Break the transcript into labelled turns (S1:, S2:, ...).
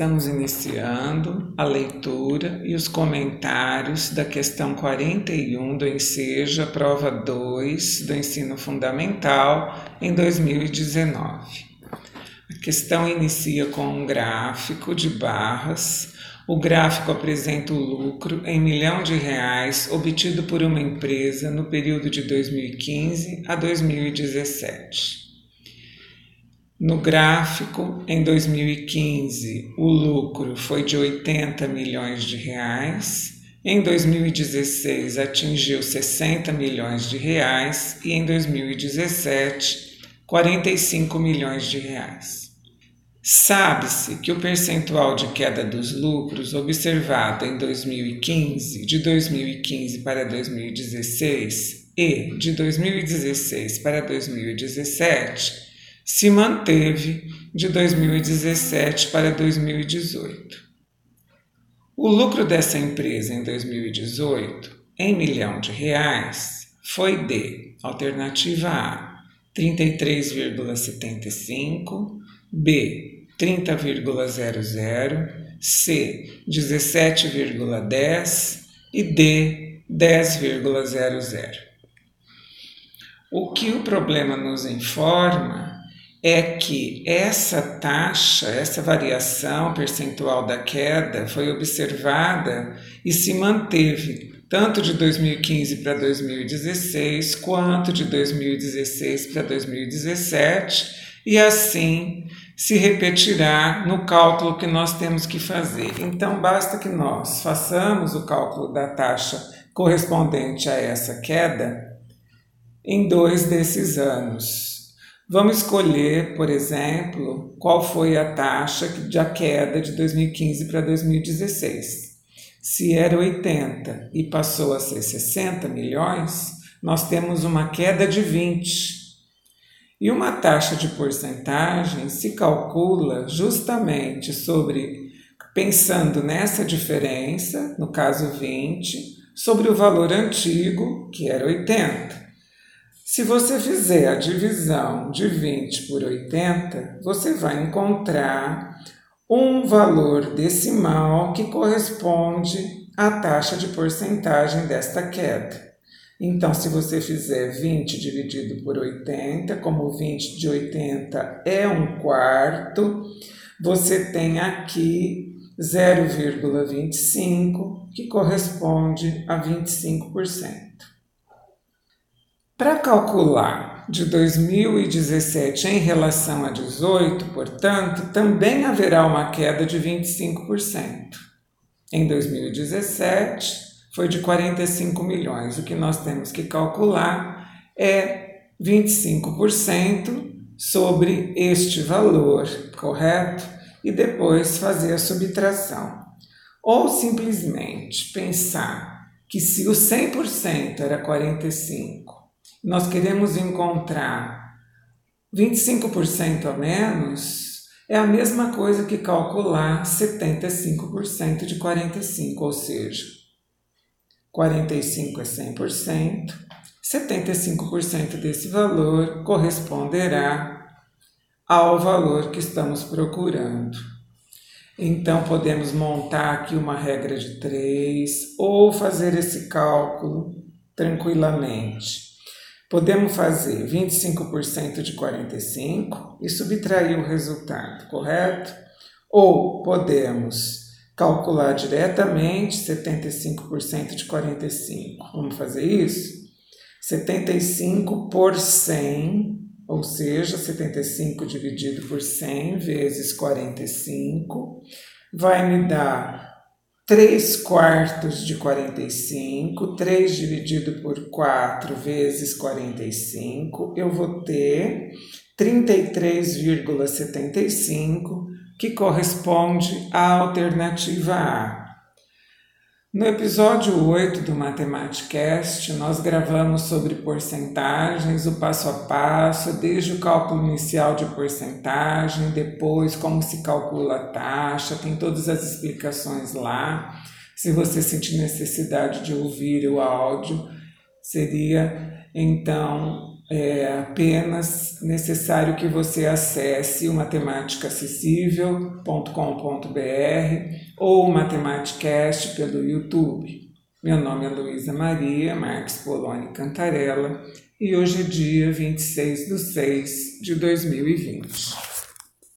S1: Estamos iniciando a leitura e os comentários da questão 41 do Enseja, prova 2 do ensino fundamental em 2019. A questão inicia com um gráfico de barras. O gráfico apresenta o lucro em milhão de reais obtido por uma empresa no período de 2015 a 2017. No gráfico, em 2015, o lucro foi de 80 milhões de reais, em 2016 atingiu 60 milhões de reais e em 2017 45 milhões de reais. Sabe-se que o percentual de queda dos lucros observado em 2015, de 2015 para 2016 e de 2016 para 2017 se manteve de 2017 para 2018. O lucro dessa empresa em 2018, em milhão de reais, foi de alternativa A 33,75, B 30,00, C 17,10 e D 10,00. O que o problema nos informa é que essa taxa, essa variação percentual da queda foi observada e se manteve tanto de 2015 para 2016 quanto de 2016 para 2017 e assim se repetirá no cálculo que nós temos que fazer. Então basta que nós façamos o cálculo da taxa correspondente a essa queda em dois desses anos. Vamos escolher, por exemplo, qual foi a taxa de queda de 2015 para 2016. Se era 80 e passou a ser 60 milhões, nós temos uma queda de 20. E uma taxa de porcentagem se calcula justamente sobre pensando nessa diferença, no caso 20, sobre o valor antigo, que era 80. Se você fizer a divisão de 20 por 80, você vai encontrar um valor decimal que corresponde à taxa de porcentagem desta queda. Então, se você fizer 20 dividido por 80, como 20 de 80 é um quarto, você tem aqui 0,25, que corresponde a 25%. Para calcular de 2017 em relação a 18, portanto, também haverá uma queda de 25%. Em 2017 foi de 45 milhões. O que nós temos que calcular é 25% sobre este valor, correto? E depois fazer a subtração. Ou simplesmente pensar que se o 100% era 45 nós queremos encontrar 25% a menos, é a mesma coisa que calcular 75% de 45, ou seja, 45 é 100%, 75% desse valor corresponderá ao valor que estamos procurando. Então, podemos montar aqui uma regra de três ou fazer esse cálculo tranquilamente. Podemos fazer 25% de 45 e subtrair o resultado, correto? Ou podemos calcular diretamente 75% de 45. Vamos fazer isso? 75 por 100, ou seja, 75 dividido por 100 vezes 45, vai me dar 3 quartos de 45, 3 dividido por 4 vezes 45, eu vou ter 33,75, que corresponde à alternativa A. No episódio 8 do Matematicast, nós gravamos sobre porcentagens, o passo a passo, desde o cálculo inicial de porcentagem, depois como se calcula a taxa, tem todas as explicações lá. Se você sentir necessidade de ouvir o áudio, Seria então é apenas necessário que você acesse o matemáticaacessível.com.br ou o Matematicast pelo YouTube. Meu nome é Luísa Maria Marques Poloni Cantarella e hoje é dia 26 de 6 de 2020.